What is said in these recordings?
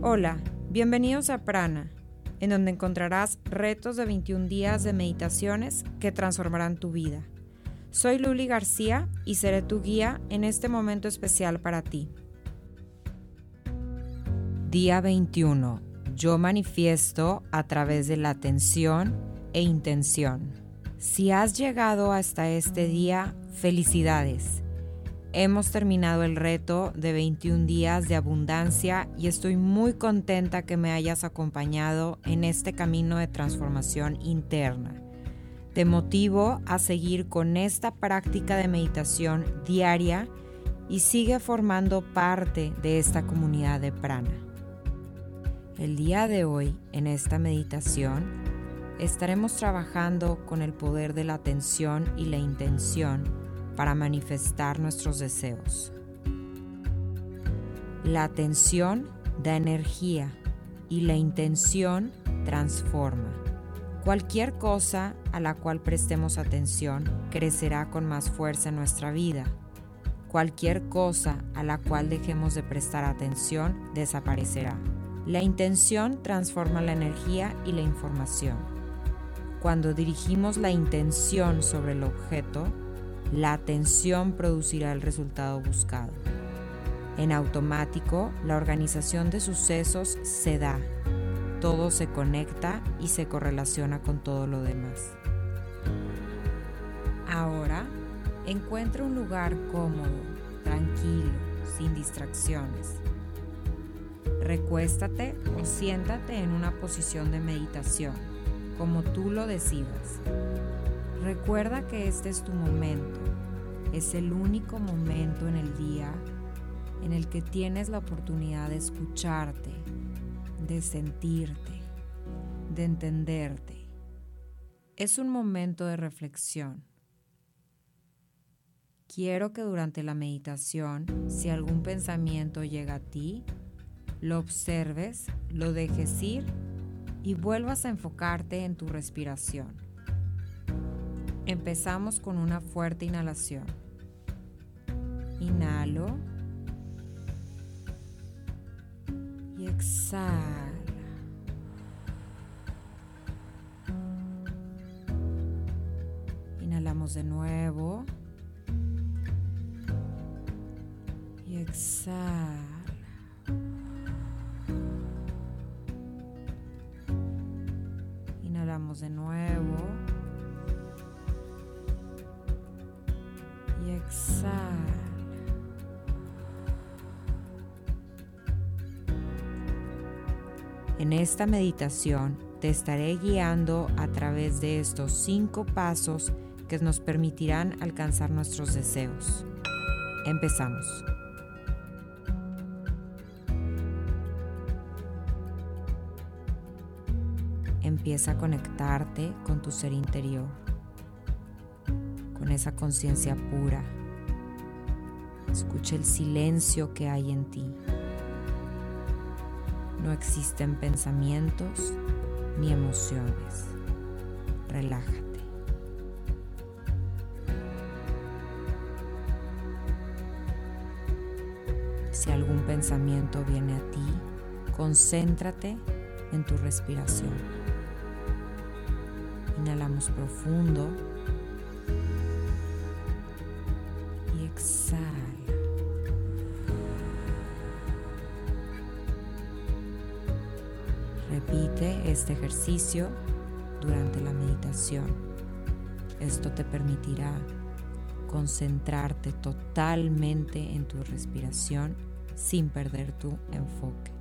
Hola, bienvenidos a Prana, en donde encontrarás retos de 21 días de meditaciones que transformarán tu vida. Soy Luli García y seré tu guía en este momento especial para ti. Día 21. Yo manifiesto a través de la atención e intención. Si has llegado hasta este día, felicidades. Hemos terminado el reto de 21 días de abundancia y estoy muy contenta que me hayas acompañado en este camino de transformación interna. Te motivo a seguir con esta práctica de meditación diaria y sigue formando parte de esta comunidad de prana. El día de hoy, en esta meditación, estaremos trabajando con el poder de la atención y la intención para manifestar nuestros deseos. La atención da energía y la intención transforma. Cualquier cosa a la cual prestemos atención crecerá con más fuerza en nuestra vida. Cualquier cosa a la cual dejemos de prestar atención desaparecerá. La intención transforma la energía y la información. Cuando dirigimos la intención sobre el objeto, la atención producirá el resultado buscado. En automático, la organización de sucesos se da. Todo se conecta y se correlaciona con todo lo demás. Ahora, encuentra un lugar cómodo, tranquilo, sin distracciones. Recuéstate o siéntate en una posición de meditación, como tú lo decidas. Recuerda que este es tu momento, es el único momento en el día en el que tienes la oportunidad de escucharte, de sentirte, de entenderte. Es un momento de reflexión. Quiero que durante la meditación, si algún pensamiento llega a ti, lo observes, lo dejes ir y vuelvas a enfocarte en tu respiración. Empezamos con una fuerte inhalación. Inhalo y exhala. Inhalamos de nuevo y exhala. Inhalamos de nuevo. En esta meditación te estaré guiando a través de estos cinco pasos que nos permitirán alcanzar nuestros deseos. Empezamos. Empieza a conectarte con tu ser interior, con esa conciencia pura. Escucha el silencio que hay en ti. No existen pensamientos ni emociones. Relájate. Si algún pensamiento viene a ti, concéntrate en tu respiración. Inhalamos profundo y exhala. Repite este ejercicio durante la meditación. Esto te permitirá concentrarte totalmente en tu respiración sin perder tu enfoque.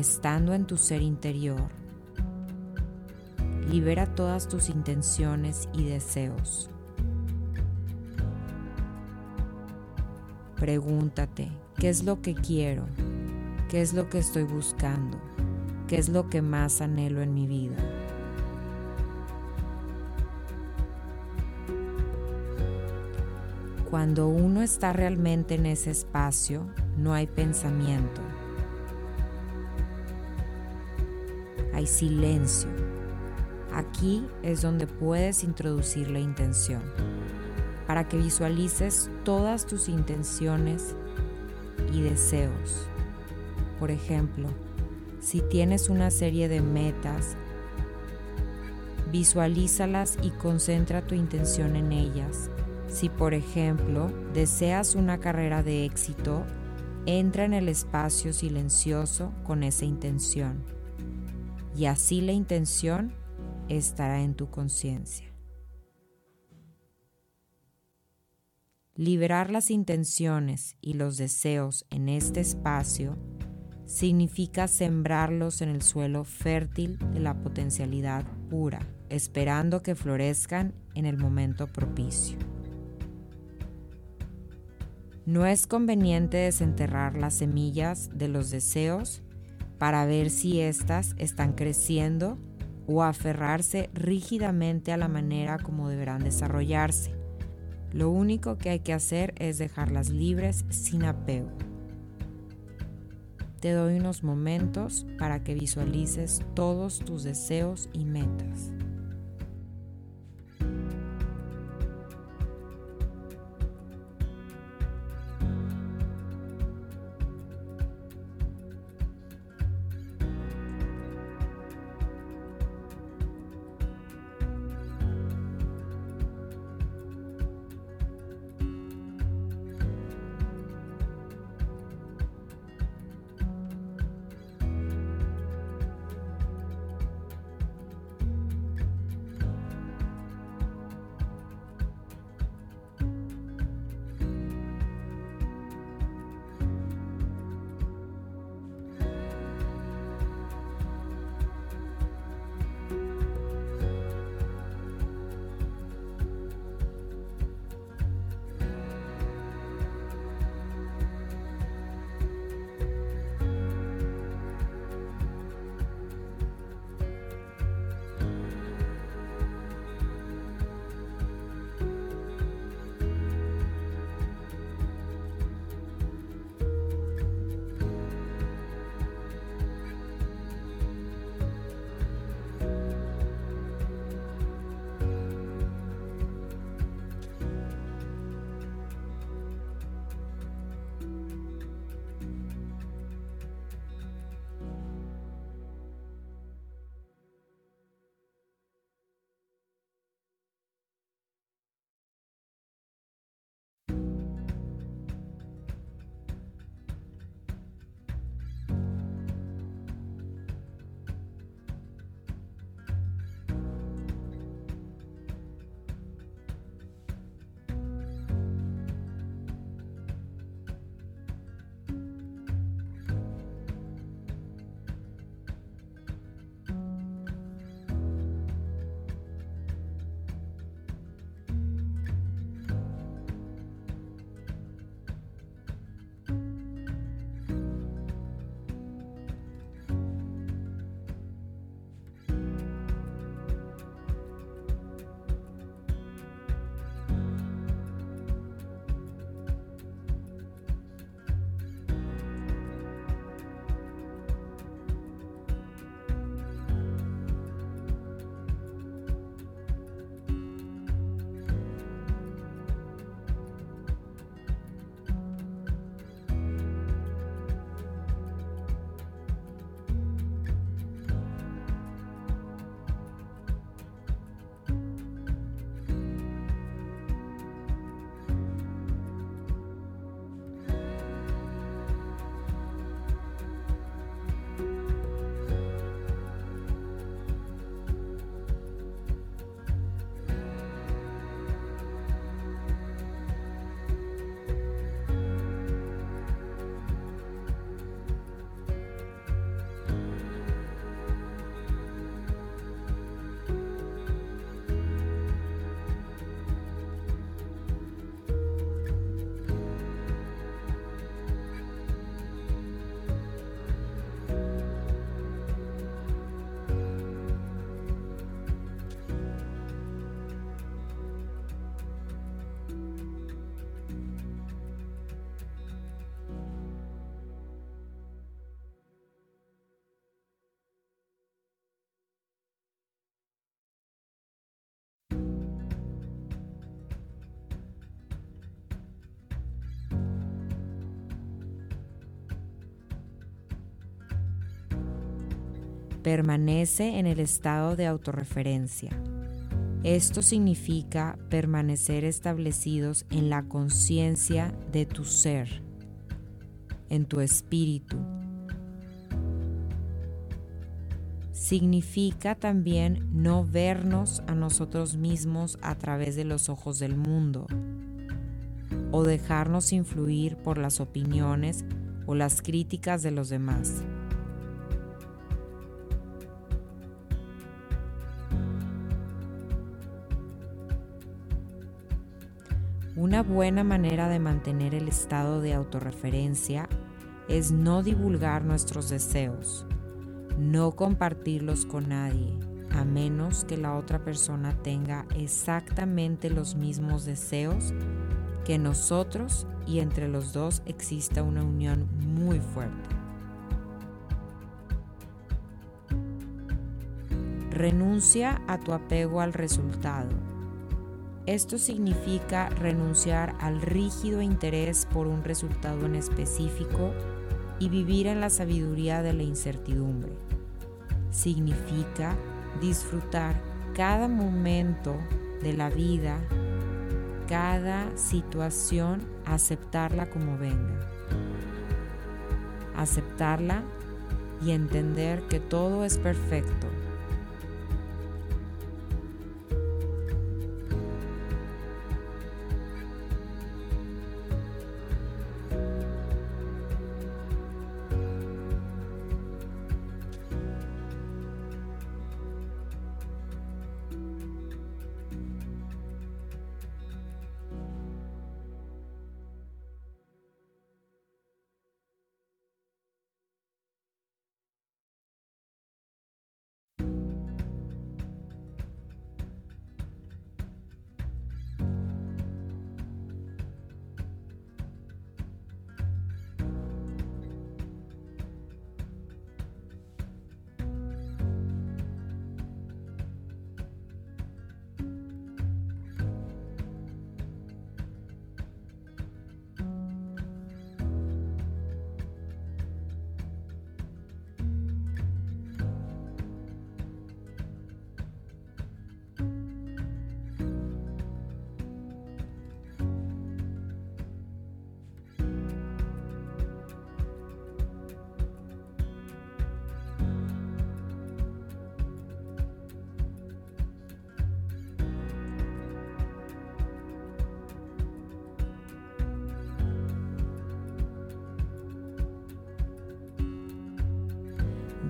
Estando en tu ser interior, libera todas tus intenciones y deseos. Pregúntate, ¿qué es lo que quiero? ¿Qué es lo que estoy buscando? ¿Qué es lo que más anhelo en mi vida? Cuando uno está realmente en ese espacio, no hay pensamiento. Hay silencio. Aquí es donde puedes introducir la intención, para que visualices todas tus intenciones y deseos. Por ejemplo, si tienes una serie de metas, visualízalas y concentra tu intención en ellas si por ejemplo deseas una carrera de éxito, entra en el espacio silencioso con esa intención y así la intención estará en tu conciencia. Liberar las intenciones y los deseos en este espacio significa sembrarlos en el suelo fértil de la potencialidad pura, esperando que florezcan en el momento propicio. No es conveniente desenterrar las semillas de los deseos para ver si éstas están creciendo o aferrarse rígidamente a la manera como deberán desarrollarse. Lo único que hay que hacer es dejarlas libres sin apego. Te doy unos momentos para que visualices todos tus deseos y metas. Permanece en el estado de autorreferencia. Esto significa permanecer establecidos en la conciencia de tu ser, en tu espíritu. Significa también no vernos a nosotros mismos a través de los ojos del mundo o dejarnos influir por las opiniones o las críticas de los demás. Una buena manera de mantener el estado de autorreferencia es no divulgar nuestros deseos, no compartirlos con nadie, a menos que la otra persona tenga exactamente los mismos deseos que nosotros y entre los dos exista una unión muy fuerte. Renuncia a tu apego al resultado esto significa renunciar al rígido interés por un resultado en específico y vivir en la sabiduría de la incertidumbre. Significa disfrutar cada momento de la vida, cada situación, aceptarla como venga. Aceptarla y entender que todo es perfecto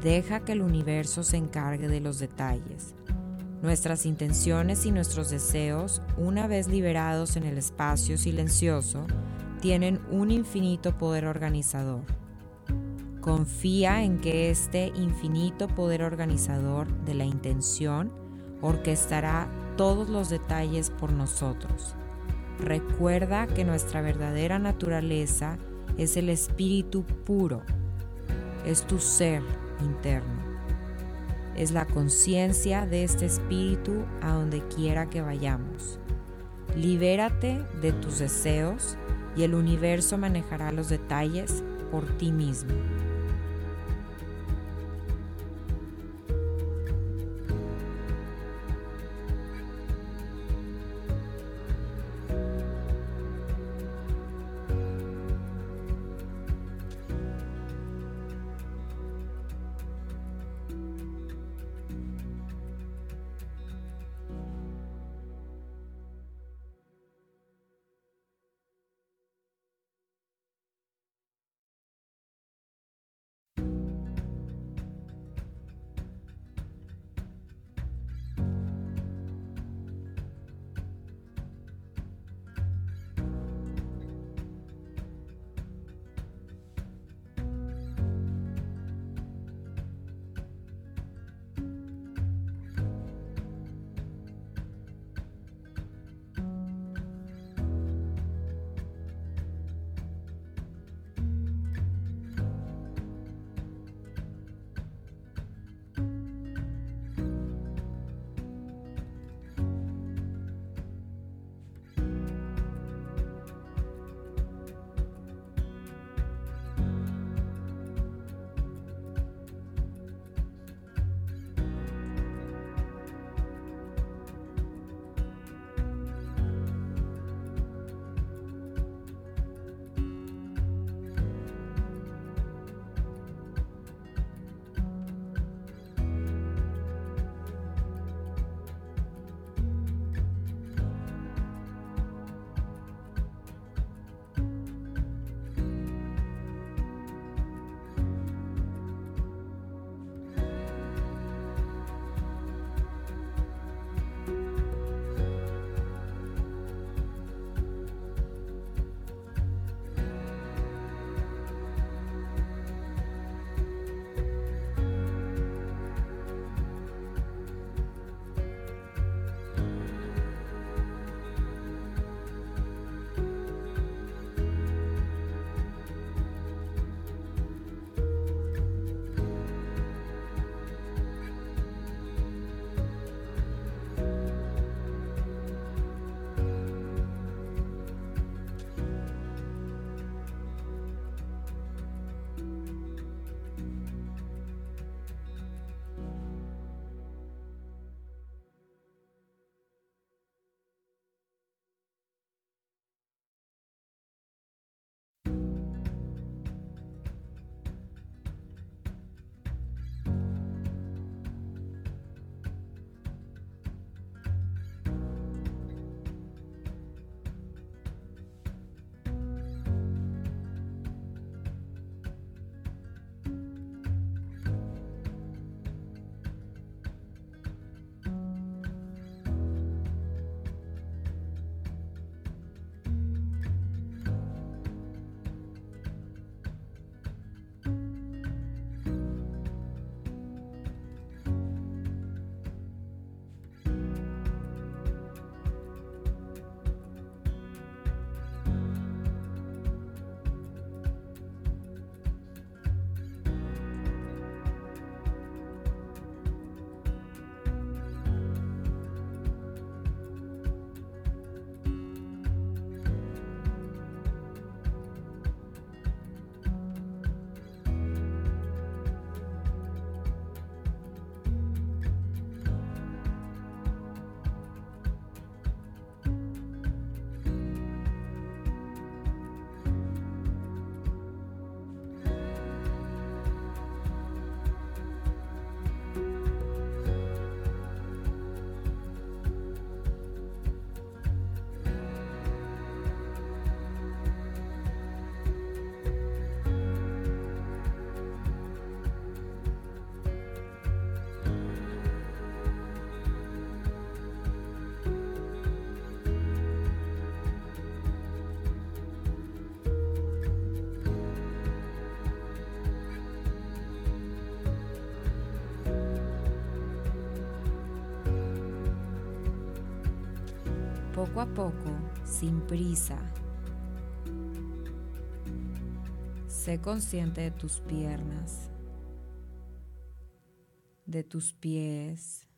Deja que el universo se encargue de los detalles. Nuestras intenciones y nuestros deseos, una vez liberados en el espacio silencioso, tienen un infinito poder organizador. Confía en que este infinito poder organizador de la intención orquestará todos los detalles por nosotros. Recuerda que nuestra verdadera naturaleza es el espíritu puro, es tu ser, interno. Es la conciencia de este espíritu a donde quiera que vayamos. Libérate de tus deseos y el universo manejará los detalles por ti mismo. Poco a poco, sin prisa, sé consciente de tus piernas, de tus pies,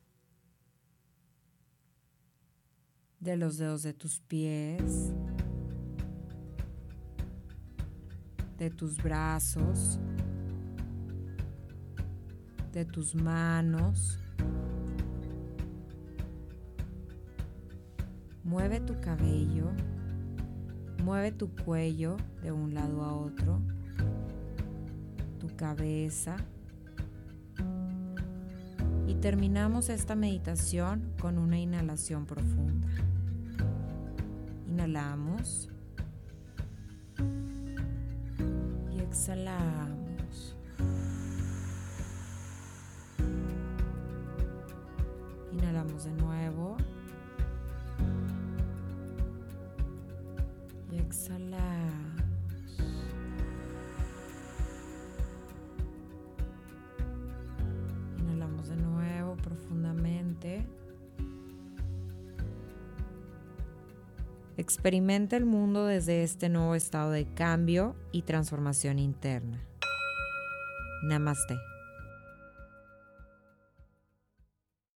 de los dedos de tus pies, de tus brazos, de tus manos. Mueve tu cabello, mueve tu cuello de un lado a otro, tu cabeza. Y terminamos esta meditación con una inhalación profunda. Inhalamos. Y exhalamos. Experimenta el mundo desde este nuevo estado de cambio y transformación interna. Namaste.